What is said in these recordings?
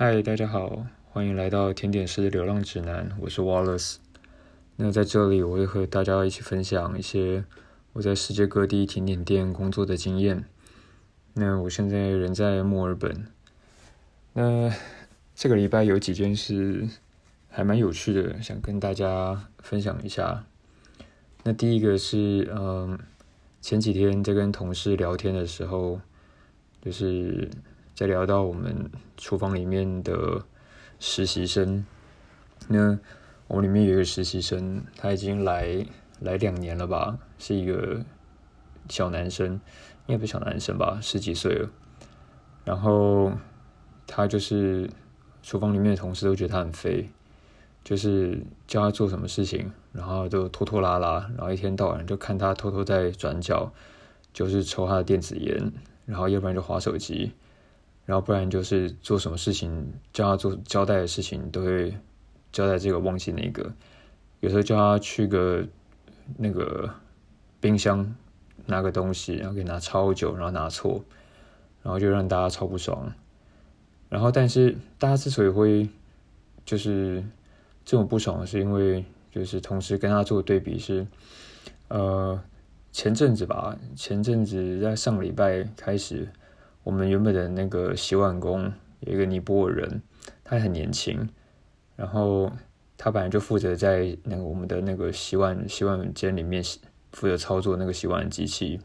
嗨，大家好，欢迎来到甜点师的流浪指南，我是 Wallace。那在这里，我会和大家一起分享一些我在世界各地甜点店工作的经验。那我现在人在墨尔本。那这个礼拜有几件事还蛮有趣的，想跟大家分享一下。那第一个是，嗯，前几天在跟同事聊天的时候，就是再聊到我们厨房里面的实习生。那我们里面有一个实习生，他已经来来两年了吧，是一个小男生，应该不是小男生吧，十几岁了。然后他就是厨房里面的同事都觉得他很废，就是叫他做什么事情，然后都拖拖拉拉，然后一天到晚就看他偷偷在转角，就是抽他的电子烟，然后要不然就划手机，然后不然就是做什么事情叫他做交代的事情都会。交代这个忘记那个，有时候叫他去个那个冰箱拿个东西，然后给拿超久，然后拿错，然后就让大家超不爽。然后，但是大家之所以会就是这种不爽，是因为就是同时跟他做对比是，呃，前阵子吧，前阵子在上个礼拜开始，我们原本的那个洗碗工有一个尼泊尔人，他很年轻。然后他本来就负责在那个我们的那个洗碗洗碗间里面负责操作那个洗碗机器，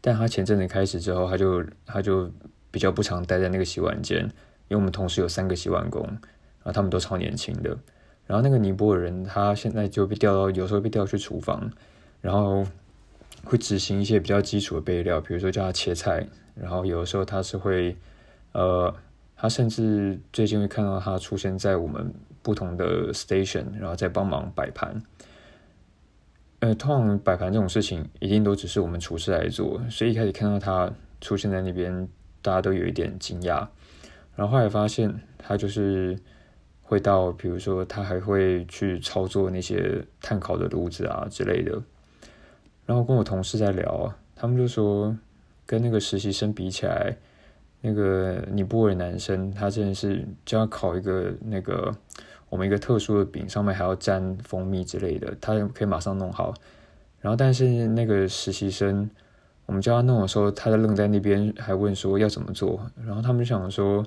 但他前阵子开始之后，他就他就比较不常待在那个洗碗间，因为我们同时有三个洗碗工，然后他们都超年轻的。然后那个尼泊尔人他现在就被调到，有时候被调去厨房，然后会执行一些比较基础的备料，比如说叫他切菜，然后有的时候他是会呃。他甚至最近会看到他出现在我们不同的 station，然后再帮忙摆盘。呃，通常摆盘这种事情一定都只是我们厨师来做，所以一开始看到他出现在那边，大家都有一点惊讶。然后后来发现他就是会到，比如说他还会去操作那些碳烤的炉子啊之类的。然后跟我同事在聊，他们就说跟那个实习生比起来。那个尼泊尔男生，他真的是就要烤一个那个我们一个特殊的饼，上面还要沾蜂蜜之类的，他可以马上弄好。然后，但是那个实习生，我们叫他弄的时候，他在愣在那边，还问说要怎么做。然后他们就想说，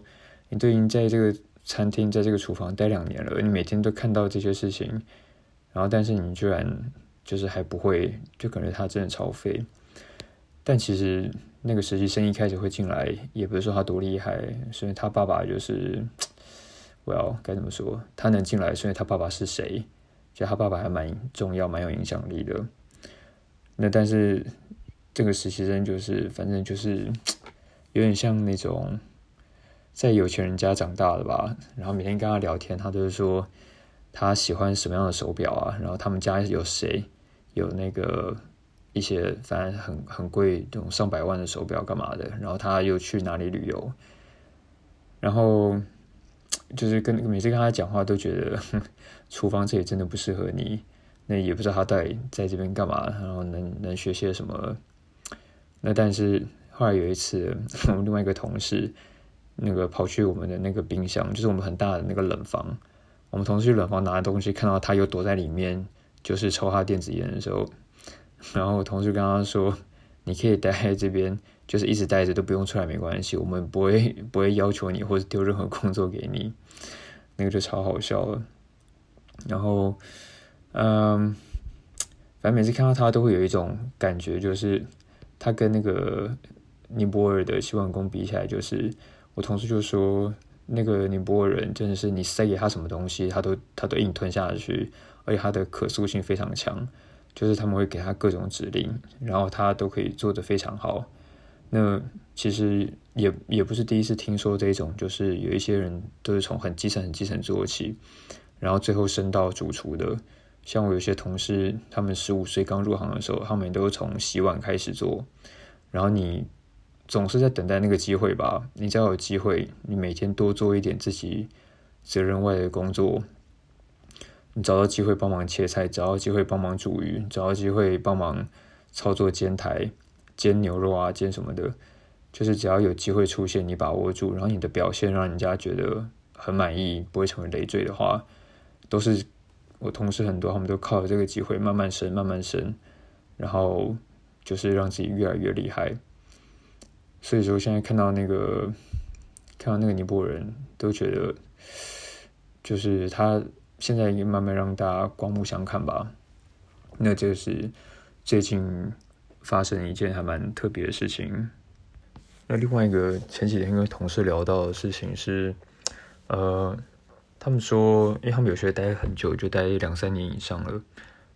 你都已经在这个餐厅，在这个厨房待两年了，你每天都看到这些事情，然后但是你居然就是还不会，就感觉他真的超废。但其实。那个实习生一开始会进来，也不是说他多厉害，所以他爸爸就是，我要该怎么说？他能进来，所以他爸爸是谁？就他爸爸还蛮重要、蛮有影响力的。那但是这个实习生就是，反正就是有点像那种在有钱人家长大的吧。然后每天跟他聊天，他都是说他喜欢什么样的手表啊，然后他们家有谁有那个。一些反正很很贵，这种上百万的手表干嘛的？然后他又去哪里旅游？然后就是跟每次跟他讲话都觉得，厨房这里真的不适合你。那也不知道他到底在这边干嘛，然后能能学些什么？那但是后来有一次，我们另外一个同事那个跑去我们的那个冰箱，就是我们很大的那个冷房。我们同事去冷房拿东西，看到他又躲在里面，就是抽他电子烟的时候。然后我同事跟他说：“你可以待在这边，就是一直待着都不用出来，没关系，我们不会不会要求你或者丢任何工作给你。”那个就超好笑了。然后，嗯，反正每次看到他都会有一种感觉，就是他跟那个尼泊尔的洗碗工比起来，就是我同事就说，那个尼泊尔人真的是你塞给他什么东西，他都他都硬吞下去，而且他的可塑性非常强。就是他们会给他各种指令，然后他都可以做得非常好。那其实也也不是第一次听说这种，就是有一些人都是从很基层、很基层做起，然后最后升到主厨的。像我有些同事，他们十五岁刚入行的时候，他们都从洗碗开始做。然后你总是在等待那个机会吧？你只要有机会，你每天多做一点自己责任外的工作。你找到机会帮忙切菜，找到机会帮忙煮鱼，找到机会帮忙操作煎台、煎牛肉啊、煎什么的，就是只要有机会出现，你把握住，然后你的表现让人家觉得很满意，不会成为累赘的话，都是我同事很多，他们都靠着这个机会慢慢升，慢慢升，然后就是让自己越来越厉害。所以说，现在看到那个看到那个尼泊人都觉得，就是他现在已经慢慢让大家刮目相看吧。那就是最近发生一件还蛮特别的事情。那另外一个前几天跟同事聊到的事情是，呃，他们说，因为他们有些待很久，就待两三年以上了。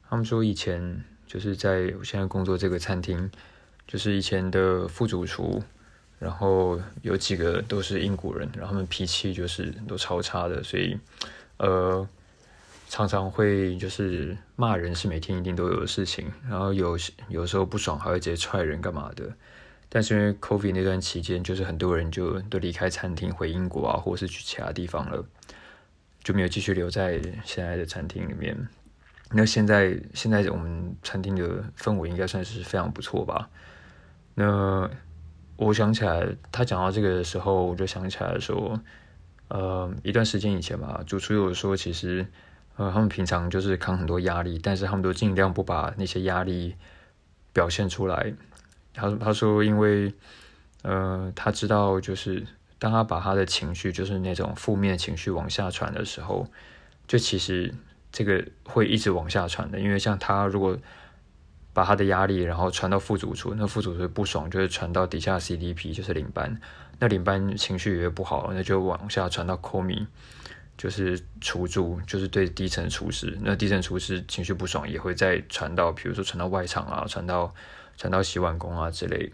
他们说以前就是在我现在工作这个餐厅，就是以前的副主厨，然后有几个都是英国人，然后他们脾气就是都超差的，所以呃，常常会就是骂人是每天一定都有的事情，然后有有时候不爽还会直接踹人干嘛的。但是因为 COVID 那段期间，就是很多人就都离开餐厅回英国啊，或者是去其他地方了，就没有继续留在现在的餐厅里面。那现在现在我们餐厅的氛围应该算是非常不错吧？那我想起来，他讲到这个的时候，我就想起来说，呃，一段时间以前吧，主厨有说，其实呃，他们平常就是扛很多压力，但是他们都尽量不把那些压力表现出来。他他说，因为，呃，他知道，就是当他把他的情绪，就是那种负面情绪往下传的时候，就其实这个会一直往下传的。因为像他如果把他的压力，然后传到副主厨，那副主厨不爽，就会传到底下 CDP，就是领班，那领班情绪也不好，那就往下传到 Komi，就是厨助，就是对低层厨师，那低层厨师情绪不爽，也会再传到，比如说传到外场啊，传到。传到洗碗工啊之类，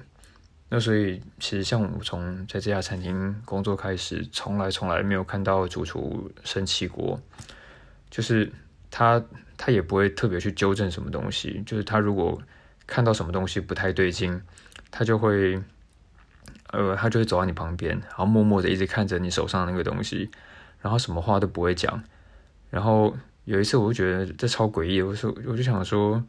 那所以其实像我从在这家餐厅工作开始，从来从来没有看到主厨生气过，就是他他也不会特别去纠正什么东西，就是他如果看到什么东西不太对劲，他就会呃他就会走到你旁边，然后默默的一直看着你手上那个东西，然后什么话都不会讲，然后有一次我就觉得这超诡异，我说我就想说，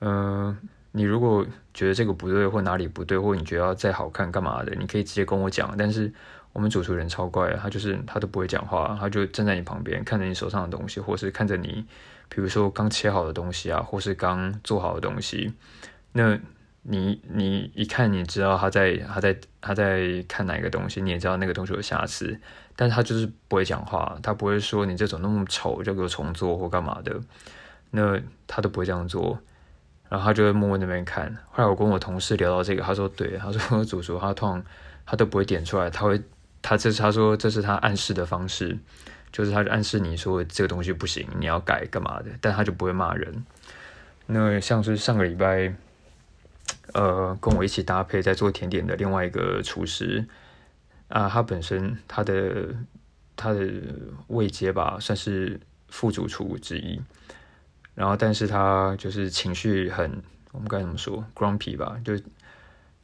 嗯。你如果觉得这个不对，或哪里不对，或你觉得再好看干嘛的，你可以直接跟我讲。但是我们主厨人超怪，他就是他都不会讲话，他就站在你旁边看着你手上的东西，或是看着你，比如说刚切好的东西啊，或是刚做好的东西。那你你一看，你知道他在他在他在看哪个东西，你也知道那个东西有瑕疵，但是他就是不会讲话，他不会说你这种那么丑就给我重做或干嘛的，那他都不会这样做。然后他就会默默那边看。后来我跟我同事聊到这个，他说：“对，他说主厨他通常他都不会点出来，他会他这是他说这是他暗示的方式，就是他暗示你说这个东西不行，你要改干嘛的，但他就不会骂人。那像是上个礼拜，呃，跟我一起搭配在做甜点的另外一个厨师啊，他本身他的他的位阶吧，算是副主厨之一。”然后，但是他就是情绪很，我们该怎么说，grumpy 吧，就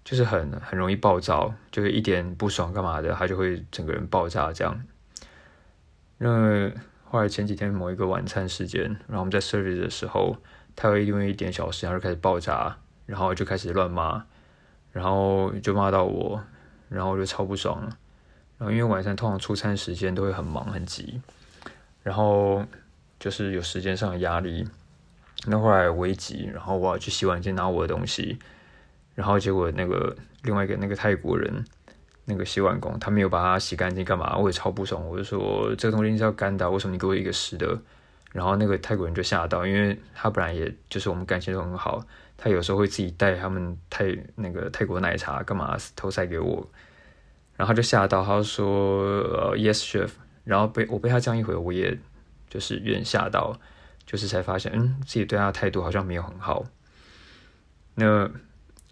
就是很很容易暴躁，就是一点不爽干嘛的，他就会整个人爆炸这样。那后来前几天某一个晚餐时间，然后我们在 serve 的时候，他会因为一点小事，然后就开始爆炸，然后就开始乱骂，然后就骂到我，然后我就超不爽了。然后因为晚上通常出餐时间都会很忙很急，然后就是有时间上的压力。那后来危急，然后我要去洗碗间拿我的东西，然后结果那个另外一个那个泰国人那个洗碗工，他没有把它洗干净，干嘛？我也超不爽，我就说这个东西是要干的，为什么你给我一个湿的？然后那个泰国人就吓到，因为他本来也就是我们感情都很好，他有时候会自己带他们泰那个泰国奶茶干嘛偷塞给我，然后就吓到，他说呃 yes chef，然后被我被他这样一回，我也就是有点吓到。就是才发现，嗯，自己对他的态度好像没有很好，那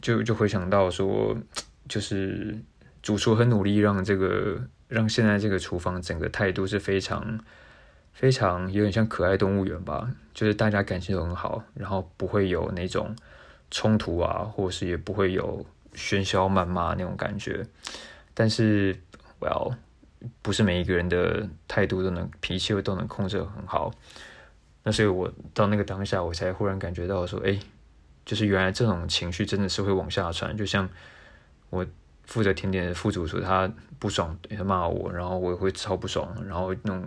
就就回想到说，就是主厨很努力让这个让现在这个厨房整个态度是非常非常有点像可爱动物园吧，就是大家感情都很好，然后不会有那种冲突啊，或者是也不会有喧嚣谩骂那种感觉，但是，Well，不是每一个人的态度都能脾气都能控制得很好。那所以，我到那个当下，我才忽然感觉到说，哎，就是原来这种情绪真的是会往下传。就像我负责甜点的副主厨他不爽，他骂我，然后我也会超不爽，然后那种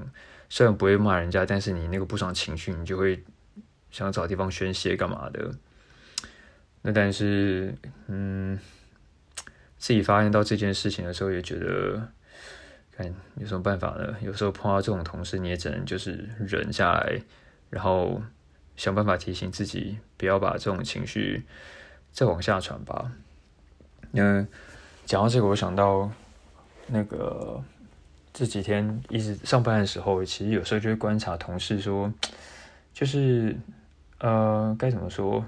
虽然不会骂人家，但是你那个不爽情绪，你就会想找地方宣泄干嘛的。那但是，嗯，自己发现到这件事情的时候，也觉得，看有什么办法呢？有时候碰到这种同事，你也只能就是忍下来，然后想办法提醒自己，不要把这种情绪再往下传吧。嗯讲到这个，我想到那个这几天一直上班的时候，其实有时候就会观察同事说，就是呃，该怎么说？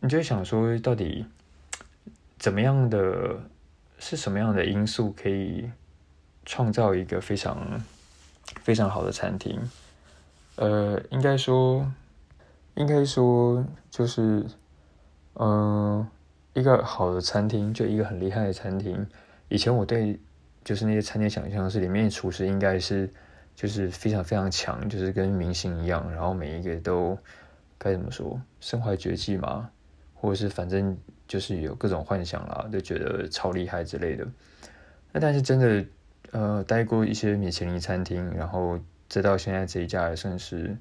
你就想说，到底怎么样的是什么样的因素可以创造一个非常非常好的餐厅？呃，应该说，应该说，就是嗯，一个好的餐厅，就一个很厉害的餐厅。以前我对就是那些餐厅想象是，里面厨师应该是就是非常非常强，就是跟明星一样，然后每一个都该怎么说，身怀绝技嘛。或者是反正就是有各种幻想啦，就觉得超厉害之类的。那但是真的，呃，待过一些米其林餐厅，然后直到现在这一家也算是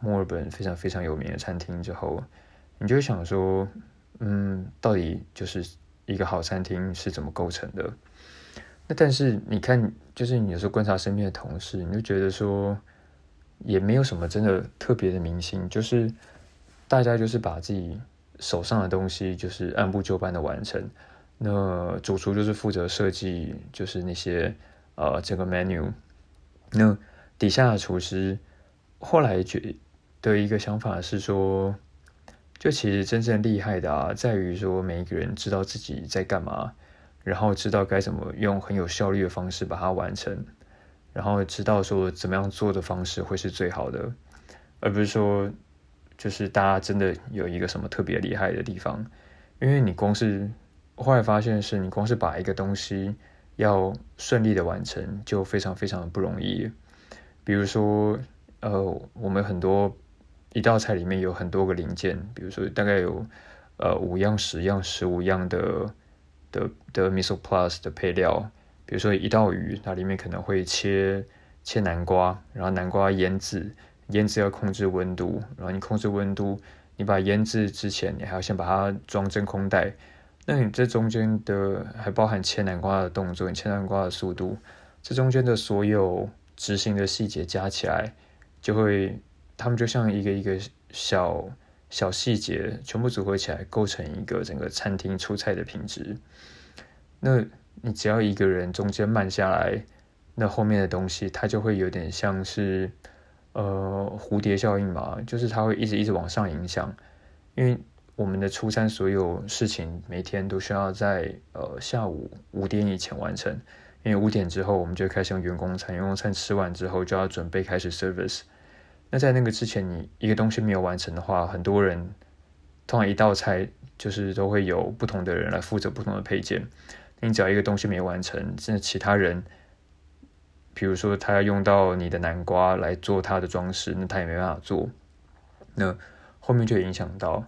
墨尔本非常非常有名的餐厅之后，你就想说，嗯，到底就是一个好餐厅是怎么构成的？那但是你看，就是你有时候观察身边的同事，你就觉得说，也没有什么真的特别的明星，就是大家就是把自己。手上的东西就是按部就班的完成，那主厨就是负责设计，就是那些呃这个 menu，那底下的厨师后来觉的一个想法是说，就其实真正厉害的啊，在于说每一个人知道自己在干嘛，然后知道该怎么用很有效率的方式把它完成，然后知道说怎么样做的方式会是最好的，而不是说。就是大家真的有一个什么特别厉害的地方，因为你光是后来发现是你光是把一个东西要顺利的完成，就非常非常的不容易。比如说，呃，我们很多一道菜里面有很多个零件，比如说大概有呃五样、十样、十五样的的的 miso plus 的配料，比如说一道鱼，它里面可能会切切南瓜，然后南瓜腌制。腌制要控制温度，然后你控制温度，你把腌制之前，你还要先把它装真空袋。那你这中间的还包含切南瓜的动作，你切南瓜的速度，这中间的所有执行的细节加起来，就会，他们就像一个一个小小细节，全部组合起来，构成一个整个餐厅出菜的品质。那你只要一个人中间慢下来，那后面的东西，它就会有点像是。呃，蝴蝶效应嘛，就是它会一直一直往上影响，因为我们的出餐所有事情每天都需要在呃下午五点以前完成，因为五点之后我们就开始用员工餐，员工餐吃完之后就要准备开始 service。那在那个之前，你一个东西没有完成的话，很多人通常一道菜就是都会有不同的人来负责不同的配件，你只要一个东西没完成，那其他人。比如说，他要用到你的南瓜来做他的装饰，那他也没办法做。那后面就影响到，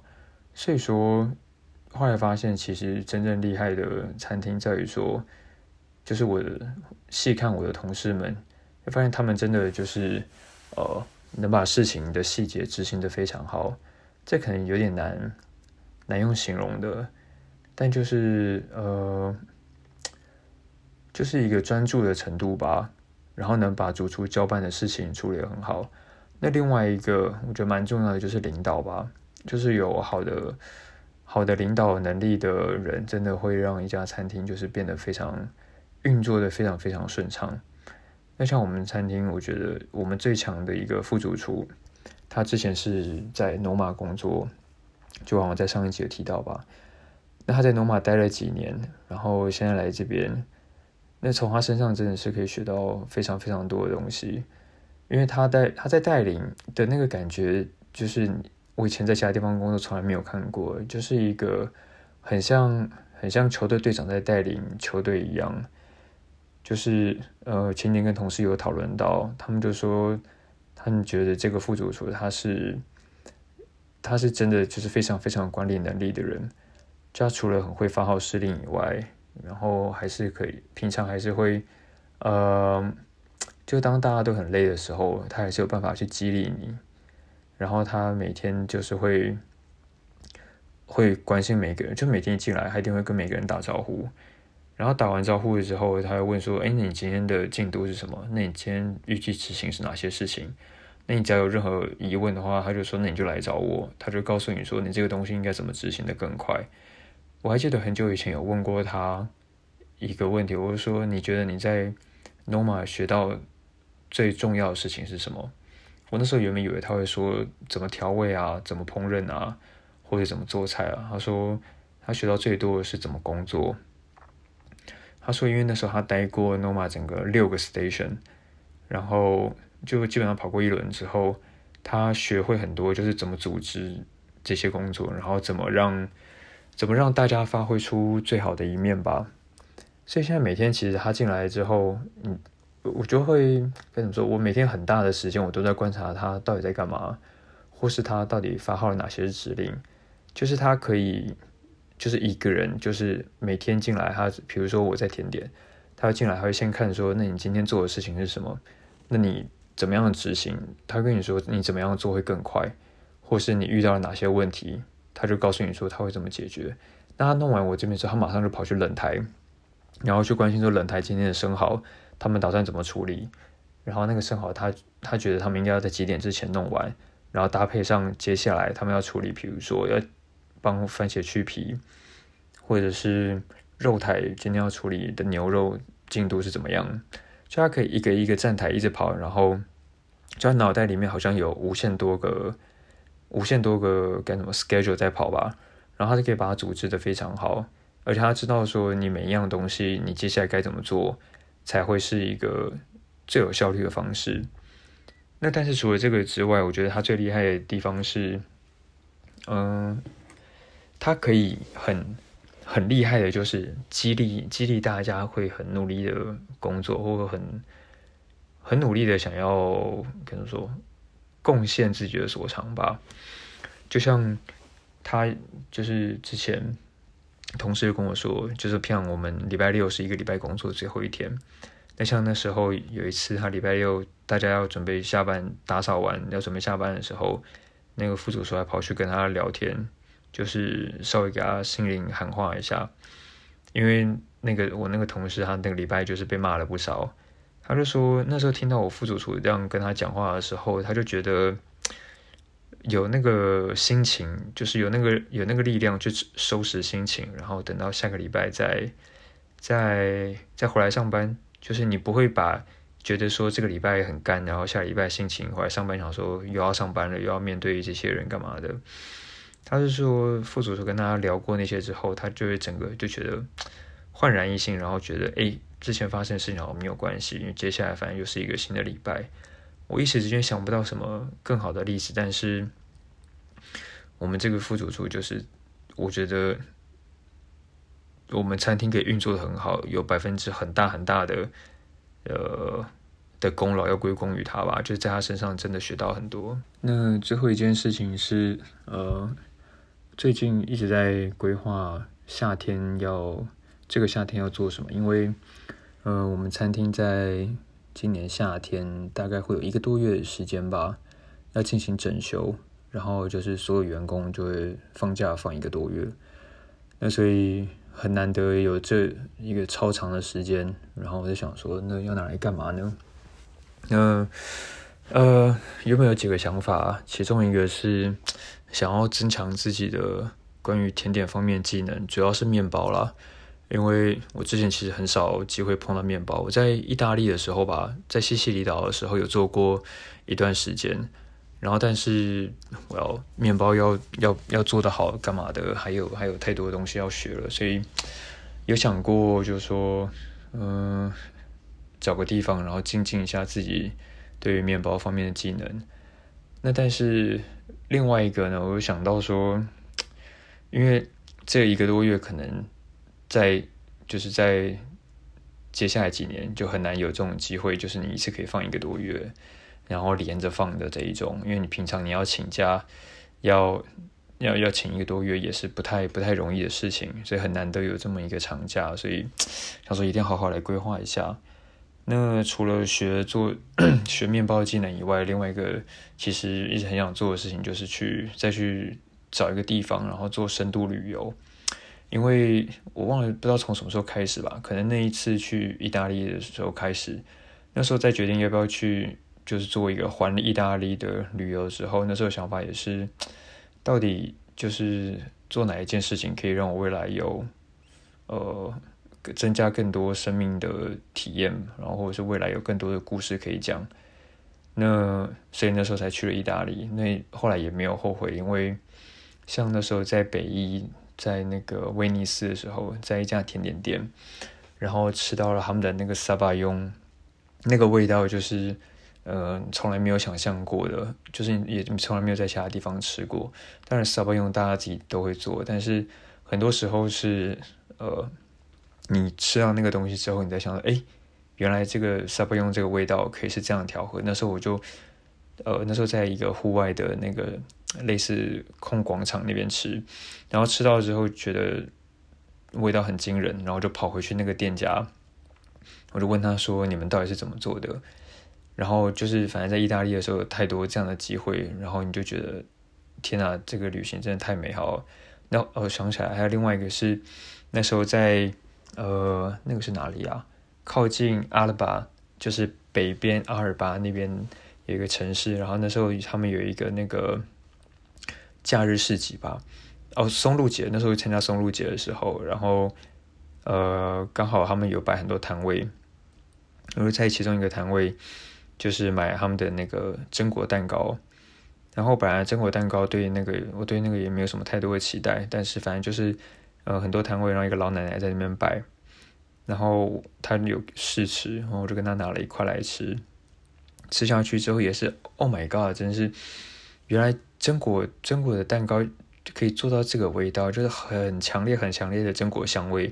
所以说后来发现，其实真正厉害的餐厅在于说，就是我细看我的同事们，发现他们真的就是呃，能把事情的细节执行的非常好。这可能有点难难用形容的，但就是呃，就是一个专注的程度吧。然后能把主厨交办的事情处理很好。那另外一个我觉得蛮重要的就是领导吧，就是有好的好的领导能力的人，真的会让一家餐厅就是变得非常运作的非常非常顺畅。那像我们餐厅，我觉得我们最强的一个副主厨，他之前是在罗马工作，就好像在上一集有提到吧。那他在罗马待了几年，然后现在来这边。那从他身上真的是可以学到非常非常多的东西，因为他带他在带领的那个感觉，就是我以前在其他地方工作从来没有看过，就是一个很像很像球队队长在带领球队一样。就是呃，前年跟同事有讨论到，他们就说他们觉得这个副主厨他是他是真的就是非常非常管理能力的人。就他除了很会发号施令以外，然后还是可以，平常还是会，呃，就当大家都很累的时候，他还是有办法去激励你。然后他每天就是会会关心每个人，就每天一进来，他一定会跟每个人打招呼。然后打完招呼的时候，他会问说：“哎，那你今天的进度是什么？那你今天预计执行是哪些事情？那你只要有任何疑问的话，他就说：那你就来找我。他就告诉你说，你这个东西应该怎么执行的更快。”我还记得很久以前有问过他一个问题，我就说：“你觉得你在 Noma 学到最重要的事情是什么？”我那时候原本以为他会说怎么调味啊，怎么烹饪啊，或者怎么做菜啊。他说他学到最多的是怎么工作。他说，因为那时候他待过 Noma 整个六个 station，然后就基本上跑过一轮之后，他学会很多，就是怎么组织这些工作，然后怎么让怎么让大家发挥出最好的一面吧。所以现在每天其实他进来之后，嗯，我就会跟你说，我每天很大的时间我都在观察他到底在干嘛，或是他到底发号了哪些指令，就是他可以。就是一个人，就是每天进来，他比如说我在甜点，他进来，他会先看说，那你今天做的事情是什么？那你怎么样执行？他跟你说你怎么样做会更快，或是你遇到了哪些问题，他就告诉你说他会怎么解决。那他弄完我这边之后，他马上就跑去冷台，然后去关心说冷台今天的生蚝，他们打算怎么处理？然后那个生蚝，他他觉得他们应该要在几点之前弄完，然后搭配上接下来他们要处理，比如说要。帮番茄去皮，或者是肉台今天要处理的牛肉进度是怎么样？就他可以一个一个站台一直跑，然后就他脑袋里面好像有无限多个、无限多个该怎么 schedule 在跑吧，然后他就可以把它组织的非常好，而且他知道说你每一样东西你接下来该怎么做才会是一个最有效率的方式。那但是除了这个之外，我觉得他最厉害的地方是，嗯。他可以很很厉害的，就是激励激励大家会很努力的工作，或者很很努力的想要可能说贡献自己的所长吧。就像他就是之前同事跟我说，就是像我们礼拜六是一个礼拜工作最后一天。那像那时候有一次，他礼拜六大家要准备下班打扫完要准备下班的时候，那个副主说还跑去跟他聊天。就是稍微给他心灵喊话一下，因为那个我那个同事他那个礼拜就是被骂了不少，他就说那时候听到我副主厨这样跟他讲话的时候，他就觉得有那个心情，就是有那个有那个力量去收拾心情，然后等到下个礼拜再再再回来上班，就是你不会把觉得说这个礼拜很干，然后下礼拜心情回来上班想说又要上班了，又要面对这些人干嘛的。他是说副主厨跟他聊过那些之后，他就会整个就觉得焕然一新，然后觉得哎，之前发生的事情好像没有关系，因为接下来反正又是一个新的礼拜。我一时之间想不到什么更好的例子，但是我们这个副主厨就是，我觉得我们餐厅可以运作的很好，有百分之很大很大的呃的功劳要归功于他吧，就是在他身上真的学到很多。那最后一件事情是呃。最近一直在规划夏天要这个夏天要做什么，因为呃，我们餐厅在今年夏天大概会有一个多月的时间吧，要进行整修，然后就是所有员工就会放假放一个多月，那所以很难得有这一个超长的时间，然后我就想说，那要拿来干嘛呢？那呃，有没有几个想法？其中一个是。想要增强自己的关于甜点方面技能，主要是面包啦。因为我之前其实很少机会碰到面包。我在意大利的时候吧，在西西里岛的时候有做过一段时间，然后但是我要面包要要要做得好干嘛的，还有还有太多东西要学了，所以有想过就是说，嗯，找个地方然后精进一下自己对于面包方面的技能。那但是。另外一个呢，我想到说，因为这一个多月可能在就是在接下来几年就很难有这种机会，就是你一次可以放一个多月，然后连着放的这一种，因为你平常你要请假，要要要请一个多月也是不太不太容易的事情，所以很难得有这么一个长假，所以想说一定要好好来规划一下。那除了学做 学面包技能以外，另外一个其实一直很想做的事情就是去再去找一个地方，然后做深度旅游。因为我忘了不知道从什么时候开始吧，可能那一次去意大利的时候开始，那时候在决定要不要去，就是做一个环意大利的旅游的时候，那时候想法也是，到底就是做哪一件事情可以让我未来有，呃，增加更多生命的体验，然后或者是未来有更多的故事可以讲。那所以那时候才去了意大利，那后来也没有后悔，因为像那时候在北意。在那个威尼斯的时候，在一家甜点店，然后吃到了他们的那个萨巴雍，那个味道就是，呃，从来没有想象过的，就是也从来没有在其他地方吃过。当然，萨巴雍大家自己都会做，但是很多时候是，呃，你吃到那个东西之后，你在想到，哎，原来这个萨巴雍这个味道可以是这样调和。那时候我就，呃，那时候在一个户外的那个。类似空广场那边吃，然后吃到之后觉得味道很惊人，然后就跑回去那个店家，我就问他说：“你们到底是怎么做的？”然后就是反正在意大利的时候有太多这样的机会，然后你就觉得天哪，这个旅行真的太美好。那我想起来还有另外一个是那时候在呃那个是哪里啊？靠近阿尔巴，就是北边阿尔巴那边有一个城市，然后那时候他们有一个那个。假日市集吧，哦，松露节那时候参加松露节的时候，然后呃，刚好他们有摆很多摊位，我在其中一个摊位就是买他们的那个榛果蛋糕，然后本来榛果蛋糕对那个我对那个也没有什么太多的期待，但是反正就是呃很多摊位，然后一个老奶奶在那边摆，然后她有试吃，然后我就跟她拿了一块来吃，吃下去之后也是，Oh my God，真是原来。榛果榛果的蛋糕可以做到这个味道，就是很强烈、很强烈的榛果香味，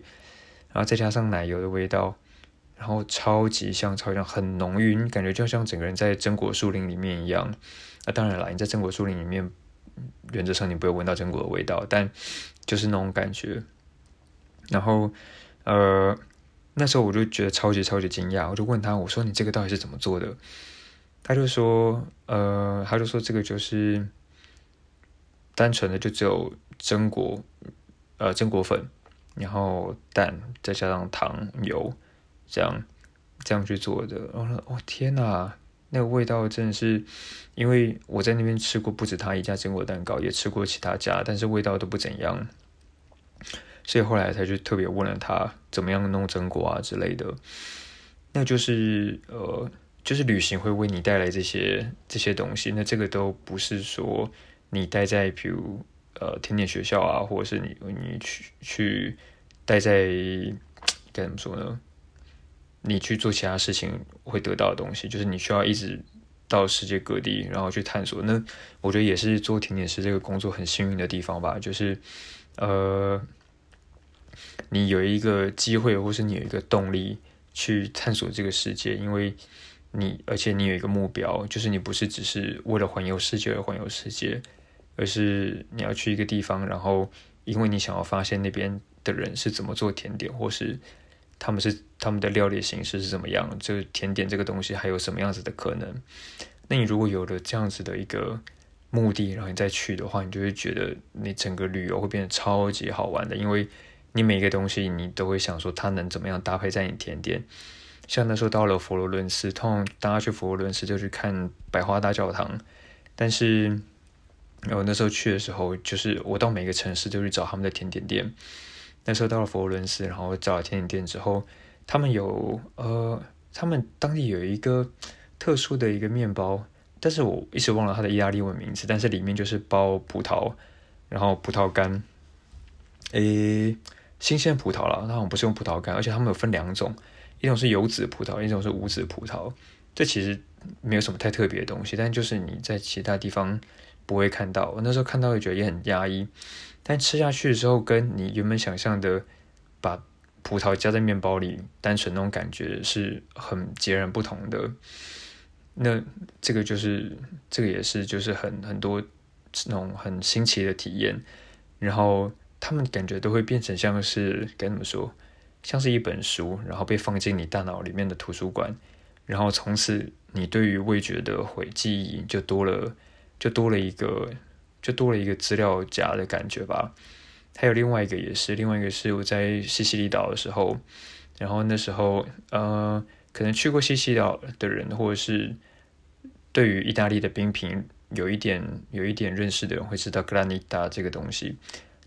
然后再加上奶油的味道，然后超级香、超级香，很浓郁，你感觉就像整个人在榛果树林里面一样。那当然了，你在榛果树林里面，原则上你不会闻到榛果的味道，但就是那种感觉。然后，呃，那时候我就觉得超级超级惊讶，我就问他，我说：“你这个到底是怎么做的？”他就说：“呃，他就说这个就是。”单纯的就只有榛果，呃，榛果粉，然后蛋，再加上糖油，这样这样去做的。然后，哦天哪，那个味道真的是，因为我在那边吃过不止他一家榛果蛋糕，也吃过其他家，但是味道都不怎样。所以后来才去特别问了他怎么样弄榛果啊之类的。那就是呃，就是旅行会为你带来这些这些东西。那这个都不是说。你待在比如呃甜点学校啊，或者是你你去去待在 该怎么说呢？你去做其他事情会得到的东西，就是你需要一直到世界各地，然后去探索。那我觉得也是做甜点师这个工作很幸运的地方吧，就是呃，你有一个机会，或是你有一个动力去探索这个世界，因为你而且你有一个目标，就是你不是只是为了环游世界而环游世界。而是你要去一个地方，然后因为你想要发现那边的人是怎么做甜点，或是他们是他们的料理形式是怎么样，这甜点这个东西还有什么样子的可能？那你如果有了这样子的一个目的，然后你再去的话，你就会觉得你整个旅游会变得超级好玩的，因为你每一个东西你都会想说它能怎么样搭配在你甜点。像那时候到了佛罗伦斯，通常大家去佛罗伦斯就去看百花大教堂，但是。然后那时候去的时候，就是我到每个城市就去找他们的甜点店。那时候到了佛罗伦斯，然后找了甜点店之后，他们有呃，他们当地有一个特殊的一个面包，但是我一直忘了它的意大利文名字，但是里面就是包葡萄，然后葡萄干，诶，新鲜葡萄了，那我不是用葡萄干，而且他们有分两种，一种是有籽葡萄，一种是无籽葡萄。这其实没有什么太特别的东西，但就是你在其他地方。不会看到，我那时候看到也觉得也很压抑，但吃下去的时候，跟你原本想象的把葡萄加在面包里单纯那种感觉是很截然不同的。那这个就是这个也是就是很很多那种很新奇的体验，然后他们感觉都会变成像是该怎么说，像是一本书，然后被放进你大脑里面的图书馆，然后从此你对于味觉的回记忆就多了，就多了一个，就多了一个资料夹的感觉吧。还有另外一个也是，另外一个是我在西西里岛的时候，然后那时候呃，可能去过西西里岛的人，或者是对于意大利的冰品。有一点有一点认识的人会知道格兰尼达这个东西，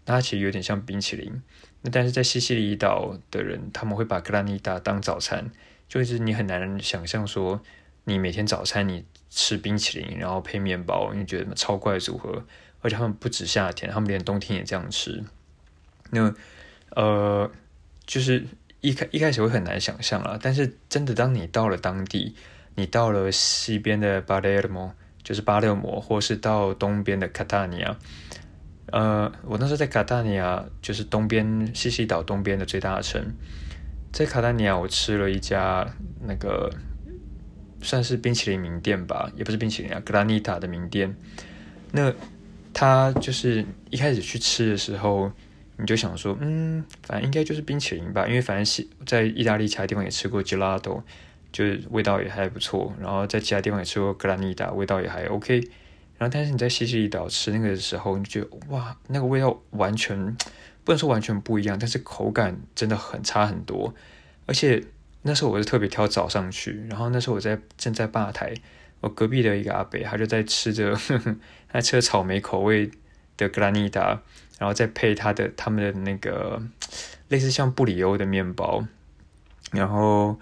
那它其实有点像冰淇淋。那但是在西西里岛的人，他们会把格兰尼达当早餐，就是你很难想象说，你每天早餐你吃冰淇淋，然后配面包，你觉得超怪组合。而且他们不止夏天，他们连冬天也这样吃。那呃，就是一开一开始会很难想象啊，但是真的当你到了当地，你到了西边的巴雷尔莫。就是巴勒摩，或是到东边的卡塔尼亚。呃，我那时候在卡塔尼亚，就是东边西西岛东边的最大城。在卡塔尼亚，我吃了一家那个算是冰淇淋名店吧，也不是冰淇淋啊，格拉尼塔的名店。那他就是一开始去吃的时候，你就想说，嗯，反正应该就是冰淇淋吧，因为反正西在意大利其他地方也吃过 gelato。就是味道也还不错，然后在其他地方也吃过格兰尼达，味道也还 OK。然后，但是你在西西里岛吃那个的时候，你觉得哇，那个味道完全不能说完全不一样，但是口感真的很差很多。而且那时候我是特别挑早上去，然后那时候我在正在吧台，我隔壁的一个阿伯他就在吃着，他吃草莓口味的格兰尼达，然后再配他的他们的那个类似像布里欧的面包，然后。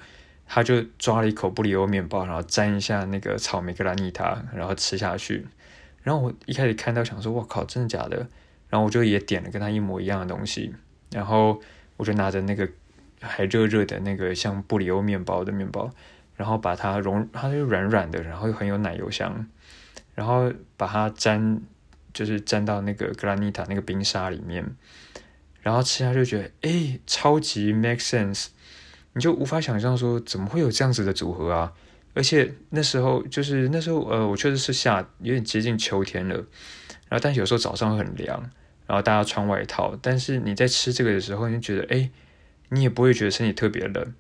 他就抓了一口布里欧面包，然后沾一下那个草莓格兰尼塔，然后吃下去。然后我一开始看到想说：“我靠，真的假的？”然后我就也点了跟他一模一样的东西。然后我就拿着那个还热热的那个像布里欧面包的面包，然后把它融，它就软软的，然后又很有奶油香。然后把它沾，就是沾到那个格兰尼塔那个冰沙里面，然后吃下就觉得，哎，超级 make sense。你就无法想象说怎么会有这样子的组合啊！而且那时候就是那时候，呃，我确实是夏，有点接近秋天了。然后，但有时候早上很凉，然后大家穿外套。但是你在吃这个的时候，你就觉得，哎，你也不会觉得身体特别冷。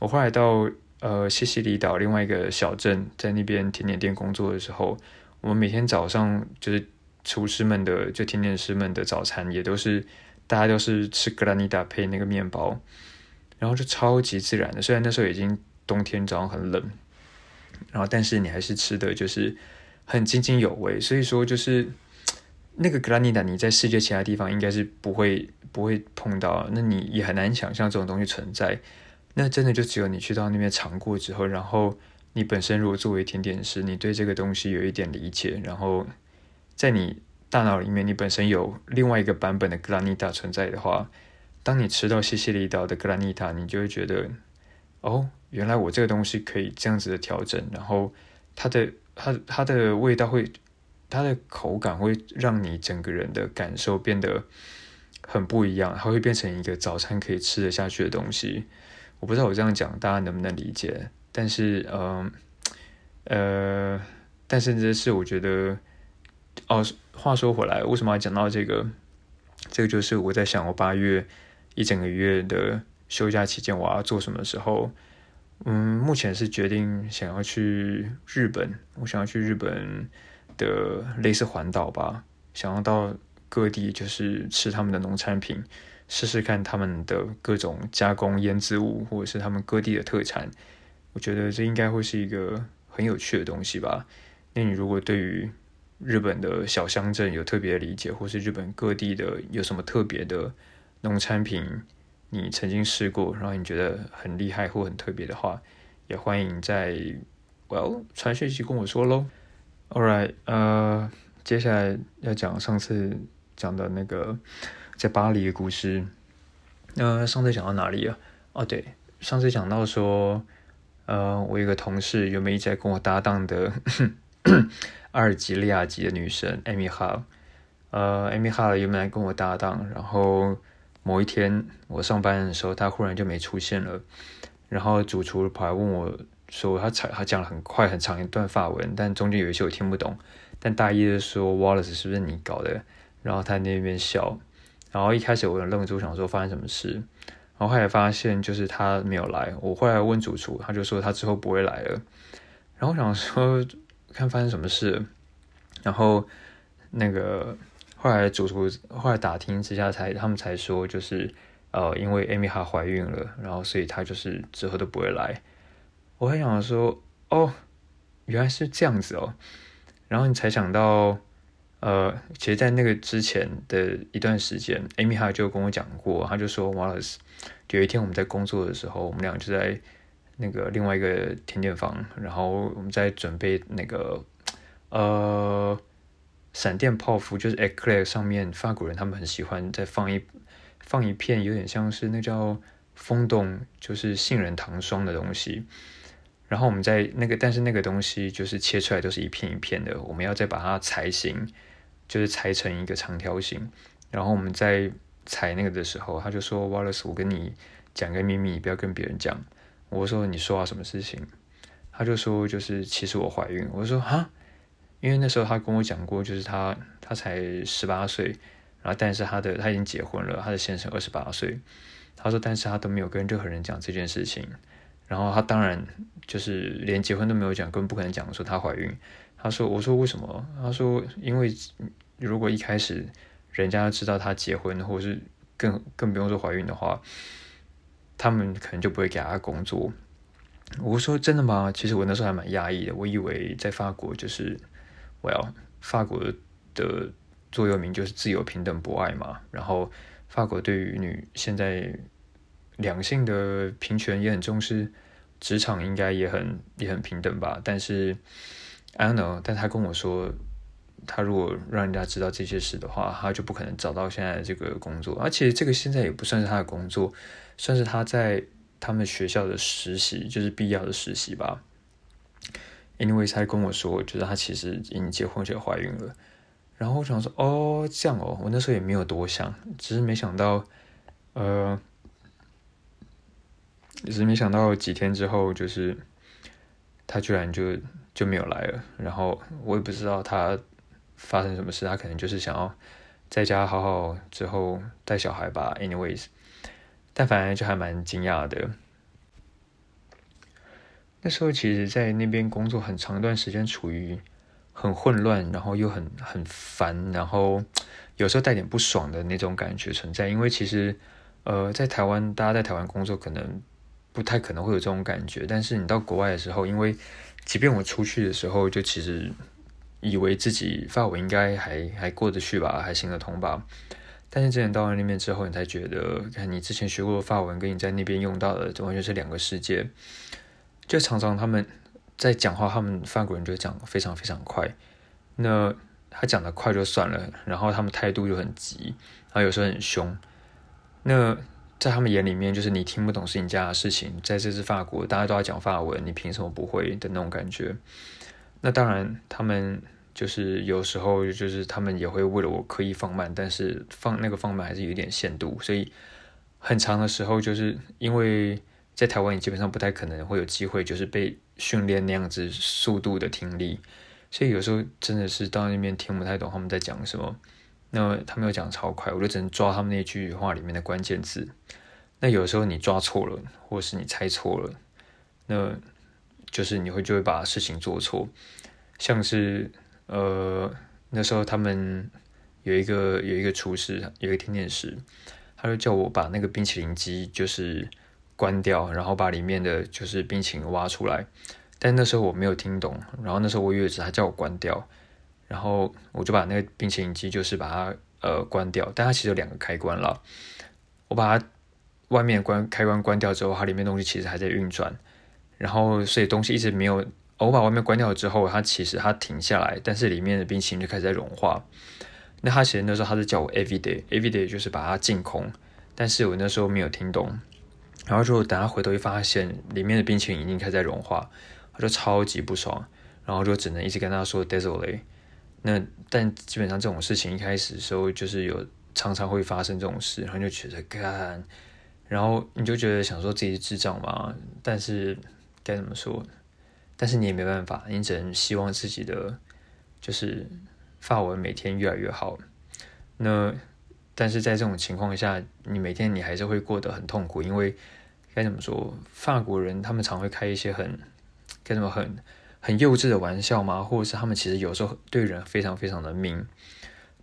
我后来到呃西西里岛另外一个小镇，在那边甜点店工作的时候，我们每天早上就是厨师们的，就甜点师们的早餐也都是大家都是吃格兰尼达配那个面包。然后就超级自然的，虽然那时候已经冬天，早上很冷，然后但是你还是吃的就是很津津有味。所以说，就是那个格拉尼达，你在世界其他地方应该是不会不会碰到，那你也很难想象这种东西存在。那真的就只有你去到那边尝过之后，然后你本身如果作为甜点师，你对这个东西有一点理解，然后在你大脑里面你本身有另外一个版本的格拉尼达存在的话。当你吃到西西里岛的格兰尼塔，你就会觉得，哦，原来我这个东西可以这样子的调整，然后它的它它的味道会，它的口感会让你整个人的感受变得很不一样，它会变成一个早餐可以吃得下去的东西。我不知道我这样讲大家能不能理解，但是，嗯，呃，但甚至是我觉得，哦，话说回来，为什么要讲到这个？这个就是我在想，我八月。一整个月的休假期间，我要做什么时候？嗯，目前是决定想要去日本，我想要去日本的类似环岛吧，想要到各地就是吃他们的农产品，试试看他们的各种加工腌制物，或者是他们各地的特产。我觉得这应该会是一个很有趣的东西吧。那你如果对于日本的小乡镇有特别的理解，或是日本各地的有什么特别的？农产品，你曾经试过，然后你觉得很厉害或很特别的话，也欢迎在 Well 传讯息跟我说喽。All right，呃，接下来要讲上次讲的那个在巴黎的故事。那上次讲到哪里啊？哦，对，上次讲到说，呃，我有个同事原本一直在跟我搭档的 阿尔及利亚籍的女生 Amy Hall，呃，Amy Hall 原本来跟我搭档，然后。某一天我上班的时候，他忽然就没出现了。然后主厨跑来问我说他才他讲了很快很长一段法文，但中间有一些我听不懂。但大意的说 Wallace 是不是你搞的？然后他那边笑，然后一开始我愣住，想说发生什么事，然后后来发现就是他没有来。我后来问主厨，他就说他之后不会来了。然后我想说看发生什么事，然后那个后来主厨后来打听之下才他们才说就是呃因为 Amy 哈怀孕了，然后所以他就是之后都不会来。我很想说哦原来是这样子哦。然后你才想到，呃，其实，在那个之前的一段时间，Amy 哈就跟我讲过，他就说，Wallace，有一天我们在工作的时候，我们俩就在那个另外一个甜点房，然后我们在准备那个呃闪电泡芙，就是 Eclair 上面，法国人他们很喜欢再放一放一片，有点像是那叫风洞，就是杏仁糖霜的东西。然后我们在那个，但是那个东西就是切出来都是一片一片的，我们要再把它裁形，就是裁成一个长条形。然后我们在裁那个的时候，他就说：“Wallace，我跟你讲个秘密，不要跟别人讲。”我说：“你说啊，什么事情？”他就说：“就是其实我怀孕。”我说：“哈，因为那时候他跟我讲过，就是他他才十八岁，然后但是他的他已经结婚了，他的先生二十八岁。他说，但是他都没有跟任何人讲这件事情。然后他当然就是连结婚都没有讲，根本不可能讲说她怀孕。他说：“我说为什么？”他说：“因为如果一开始人家知道她结婚，或者是更更不用说怀孕的话，他们可能就不会给她工作。”我说：“真的吗？”其实我那时候还蛮压抑的，我以为在法国就是我要法国的座右铭就是自由、平等、博爱嘛。然后法国对于女现在。两性的平权也很重视，职场应该也很也很平等吧。但是，I don't know。但他跟我说，他如果让人家知道这些事的话，他就不可能找到现在这个工作。而且这个现在也不算是他的工作，算是他在他们学校的实习，就是必要的实习吧。anyways，他跟我说，觉得他其实已经结婚且怀孕了。然后我想说，哦，这样哦，我那时候也没有多想，只是没想到，呃。只是没想到几天之后，就是他居然就就没有来了。然后我也不知道他发生什么事，他可能就是想要在家好好之后带小孩吧。Anyways，但反正就还蛮惊讶的。那时候其实，在那边工作很长一段时间，处于很混乱，然后又很很烦，然后有时候带点不爽的那种感觉存在。因为其实，呃，在台湾，大家在台湾工作可能。不太可能会有这种感觉，但是你到国外的时候，因为即便我出去的时候，就其实以为自己法文应该还还过得去吧，还行得通吧。但是真的到了那边之后，你才觉得，看你之前学过的法文，跟你在那边用到的，这完全是两个世界。就常常他们在讲话，他们法国人就讲非常非常快。那他讲的快就算了，然后他们态度又很急，然后有时候很凶。那在他们眼里面，就是你听不懂是你家的事情。在这次法国，大家都要讲法文，你凭什么不会的那种感觉？那当然，他们就是有时候就是他们也会为了我刻意放慢，但是放那个放慢还是有一点限度。所以很长的时候，就是因为在台湾，你基本上不太可能会有机会，就是被训练那样子速度的听力。所以有时候真的是到那边听不太懂他们在讲什么。那他们又讲超快，我就只能抓他们那句话里面的关键字。那有时候你抓错了，或是你猜错了，那就是你会就会把事情做错。像是呃那时候他们有一个有一个厨师，有一个甜点师，他就叫我把那个冰淇淋机就是关掉，然后把里面的就是冰淇淋挖出来。但那时候我没有听懂，然后那时候我以为是他叫我关掉。然后我就把那个冰淇淋机，就是把它呃关掉，但它其实有两个开关了。我把它外面关开关关掉之后，它里面东西其实还在运转。然后所以东西一直没有，我把外面关掉之后，它其实它停下来，但是里面的冰淇淋就开始在融化。那他其实那时候他是叫我 every day，every day 就是把它净空，但是我那时候没有听懂。然后就等他回头一发现里面的冰淇淋已经开始在融化，他就超级不爽，然后就只能一直跟他说 desolate。那但基本上这种事情一开始的时候就是有常常会发生这种事，然后就觉得干，然后你就觉得想说自己智障嘛，但是该怎么说，但是你也没办法，你只能希望自己的就是发文每天越来越好。那但是在这种情况下，你每天你还是会过得很痛苦，因为该怎么说，法国人他们常会开一些很该怎么很很幼稚的玩笑吗，或者是他们其实有时候对人非常非常的明。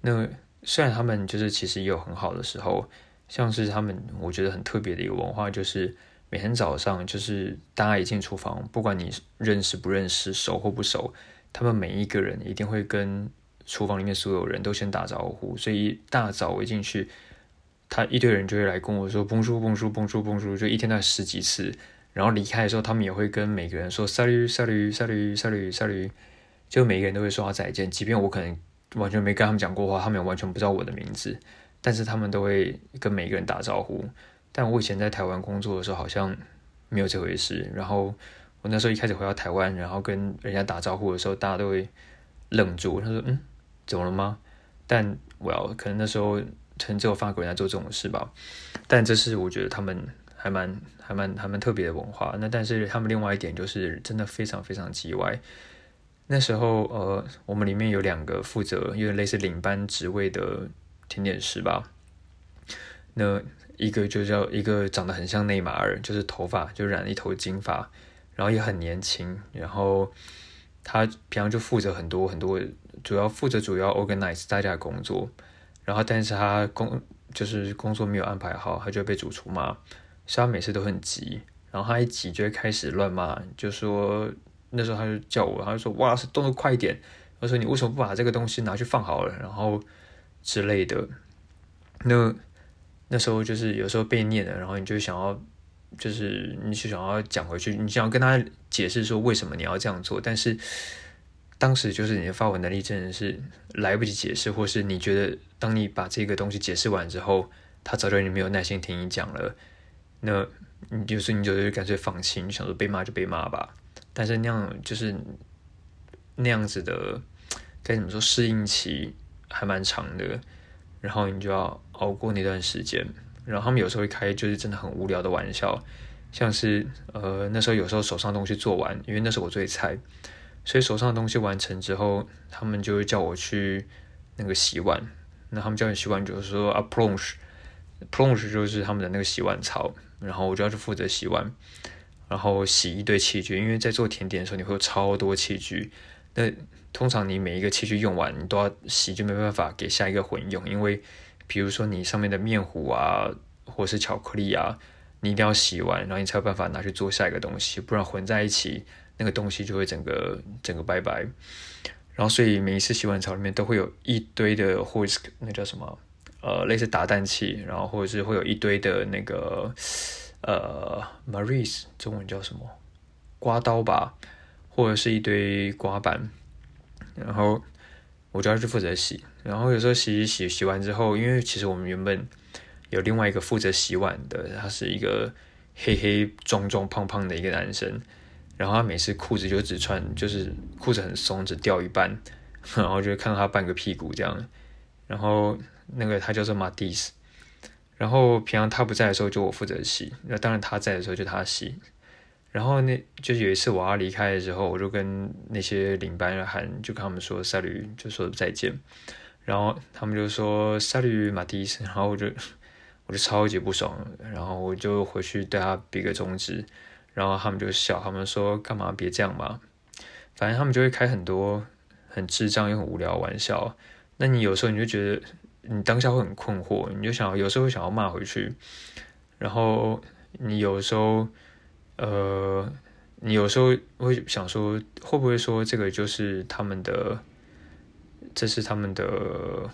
那虽然他们就是其实也有很好的时候，像是他们我觉得很特别的一个文化，就是每天早上就是大家一进厨房，不管你认识不认识、熟或不熟，他们每一个人一定会跟厨房里面所有人都先打招呼。所以一大早一进去，他一堆人就会来跟我说“蹦叔蹦叔蹦叔蹦叔”，就一天到十几次。然后离开的时候，他们也会跟每个人说 “salut salut salut salut salut”，就每个人都会说再见，即便我可能。完全没跟他们讲过话，他们也完全不知道我的名字，但是他们都会跟每个人打招呼。但我以前在台湾工作的时候，好像没有这回事。然后我那时候一开始回到台湾，然后跟人家打招呼的时候，大家都会愣住。他说：“嗯，怎么了吗？”但我要可能那时候可能只有法国人在做这种事吧。但这是我觉得他们还蛮还蛮还蛮特别的文化。那但是他们另外一点就是真的非常非常叽歪。那时候，呃，我们里面有两个负责有点类似领班职位的甜点师吧。那一个就叫一个长得很像内马尔，就是头发就染了一头金发，然后也很年轻。然后他平常就负责很多很多，主要负责主要 organize 大家的工作。然后，但是他工就是工作没有安排好，他就被主厨骂，所以他每次都很急。然后他一急就会开始乱骂，就说。那时候他就叫我，他就说：“哇，是动作快一点。”他说：“你为什么不把这个东西拿去放好了？”然后之类的。那那时候就是有时候被念了，然后你就想要，就是你就想要讲回去，你想要跟他解释说为什么你要这样做。但是当时就是你的发文能力真的是来不及解释，或是你觉得当你把这个东西解释完之后，他早就已经没有耐心听你讲了。那你就是你就干脆放弃，你想说被骂就被骂吧。但是那样就是那样子的，该怎么说？适应期还蛮长的，然后你就要熬过那段时间。然后他们有时候会开就是真的很无聊的玩笑，像是呃那时候有时候手上东西做完，因为那时候我最菜，所以手上的东西完成之后，他们就会叫我去那个洗碗。那他们叫你洗碗就是说啊 plonge，plonge 就是他们的那个洗碗槽，然后我就要去负责洗碗。然后洗一堆器具，因为在做甜点的时候，你会有超多器具。那通常你每一个器具用完，你都要洗，就没办法给下一个混用。因为比如说你上面的面糊啊，或是巧克力啊，你一定要洗完，然后你才有办法拿去做下一个东西，不然混在一起，那个东西就会整个整个拜拜。然后所以每一次洗碗槽里面都会有一堆的 whisk，那叫什么？呃，类似打蛋器，然后或者是会有一堆的那个。呃，Maris 中文叫什么？刮刀吧，或者是一堆刮板，然后我就要去负责洗。然后有时候洗一洗，洗完之后，因为其实我们原本有另外一个负责洗碗的，他是一个黑黑壮壮胖胖的一个男生。然后他每次裤子就只穿，就是裤子很松，只掉一半，然后就看到他半个屁股这样。然后那个他叫做马蒂斯。然后平常他不在的时候就我负责洗，那当然他在的时候就他洗。然后那就有一次我要离开的时候，我就跟那些领班喊，就跟他们说“赛吕”，就说再见。然后他们就说“赛吕马蒂斯”，然后我就 我就超级不爽，然后我就回去对他比个中指，然后他们就笑，他们说干嘛别这样嘛。反正他们就会开很多很智障又很无聊的玩笑。那你有时候你就觉得。你当下会很困惑，你就想有时候会想要骂回去，然后你有时候，呃，你有时候会想说，会不会说这个就是他们的，这是他们的，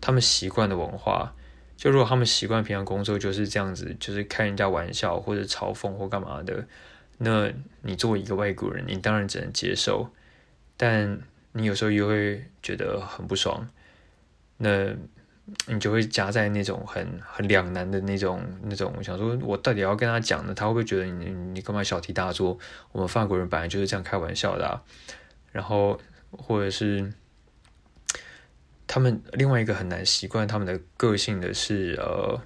他们习惯的文化。就如果他们习惯平常工作就是这样子，就是开人家玩笑或者嘲讽或干嘛的，那你作为一个外国人，你当然只能接受，但你有时候又会觉得很不爽。那你就会夹在那种很很两难的那种那种，想说我到底要跟他讲呢？他会不会觉得你你干嘛小题大做？我们法国人本来就是这样开玩笑的。啊然后或者是他们另外一个很难习惯他们的个性的是，呃，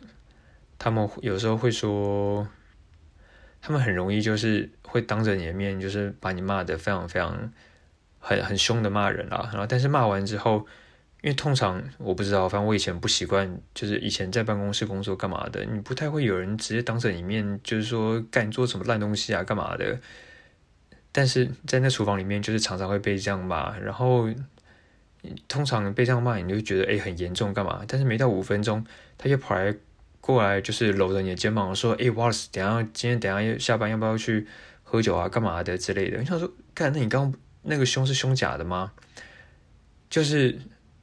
他们有时候会说，他们很容易就是会当着你的面，就是把你骂的非常非常很很凶的骂人啦。然后但是骂完之后，因为通常我不知道，反正我以前不习惯，就是以前在办公室工作干嘛的，你不太会有人直接当着你面，就是说干做什么烂东西啊，干嘛的。但是在那厨房里面，就是常常会被这样骂，然后通常被这样骂，你就觉得哎很严重干嘛？但是没到五分钟，他又跑来过来，就是搂着你的肩膀说：“哎，Wallace，等下今天等下下班要不要去喝酒啊？干嘛的之类的？”你想说，干，那你刚那个胸是胸假的吗？就是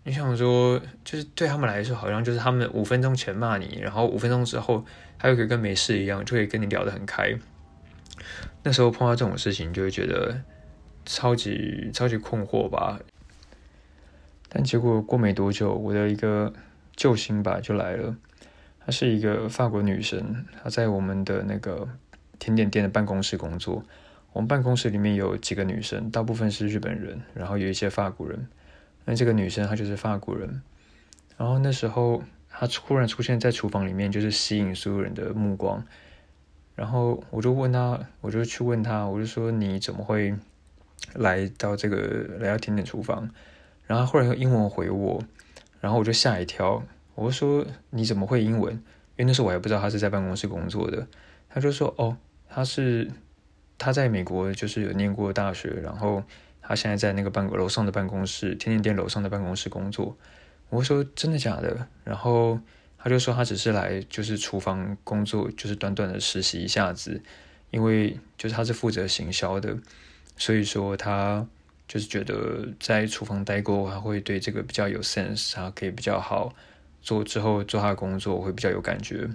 你想说，就是对他们来说，好像就是他们五分钟前骂你，然后五分钟之后，他又可以跟没事一样，就可以跟你聊得很开。那时候碰到这种事情，就会觉得超级超级困惑吧。但结果过没多久，我的一个救星吧就来了。她是一个法国女生，她在我们的那个甜点店的办公室工作。我们办公室里面有几个女生，大部分是日本人，然后有一些法国人。那这个女生她就是法国人。然后那时候她突然出现在厨房里面，就是吸引所有人的目光。然后我就问她，我就去问她，我就说你怎么会来到这个来到甜点厨房？然后后来用英文回我，然后我就吓一跳，我就说你怎么会英文？因为那时候我还不知道她是在办公室工作的。她就说哦，她是她在美国就是有念过大学，然后他现在在那个办楼上的办公室甜点店楼上的办公室工作。我说真的假的？然后。他就说他只是来就是厨房工作，就是短短的实习一下子，因为就是他是负责行销的，所以说他就是觉得在厨房待过，他会对这个比较有 sense，他可以比较好做之后做他的工作会比较有感觉，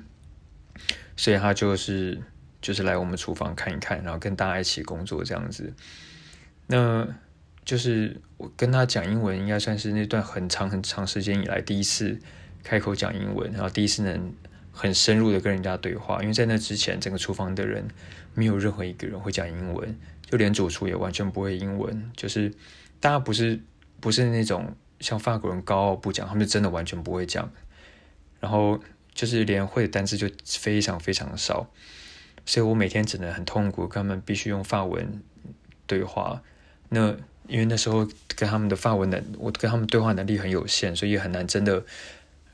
所以他就是就是来我们厨房看一看，然后跟大家一起工作这样子。那就是我跟他讲英文，应该算是那段很长很长时间以来第一次。开口讲英文，然后第一次能很深入的跟人家对话，因为在那之前，整个厨房的人没有任何一个人会讲英文，就连主厨也完全不会英文。就是大家不是不是那种像法国人高傲不讲，他们就真的完全不会讲。然后就是连会的单词就非常非常少，所以我每天只能很痛苦，跟他们必须用法文对话。那因为那时候跟他们的发文能，我跟他们对话能力很有限，所以很难真的。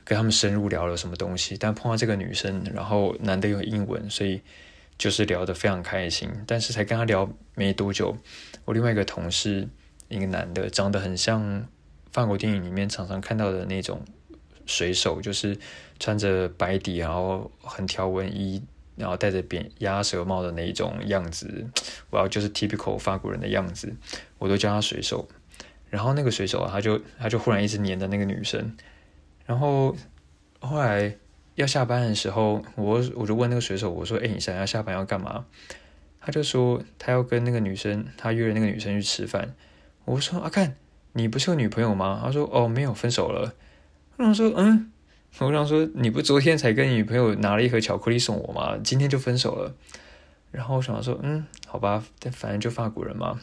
跟他们深入聊了什么东西，但碰到这个女生，然后男的有英文，所以就是聊得非常开心。但是才跟他聊没多久，我另外一个同事，一个男的，长得很像法国电影里面常常看到的那种水手，就是穿着白底，然后很条纹衣，然后戴着扁鸭舌帽的那一种样子。我要就是 typical 法国人的样子，我都叫他水手。然后那个水手啊，他就他就忽然一直黏着那个女生。然后后来要下班的时候，我我就问那个水手，我说：“哎，你想要下班要干嘛？”他就说他要跟那个女生，他约了那个女生去吃饭。我说：“阿看，你不是有女朋友吗？”他说：“哦，没有，分手了。”我说：“嗯。”我想说：“你不昨天才跟女朋友拿了一盒巧克力送我吗？今天就分手了？”然后我想说：“嗯，好吧，但反正就法国人嘛。”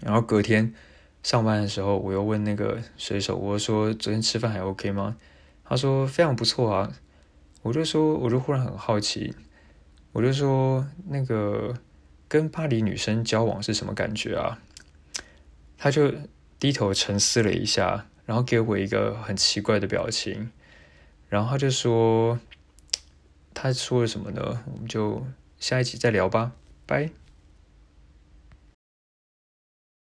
然后隔天。上班的时候，我又问那个水手，我说昨天吃饭还 OK 吗？他说非常不错啊。我就说，我就忽然很好奇，我就说那个跟巴黎女生交往是什么感觉啊？他就低头沉思了一下，然后给我一个很奇怪的表情，然后他就说，他说了什么呢？我们就下一集再聊吧，拜。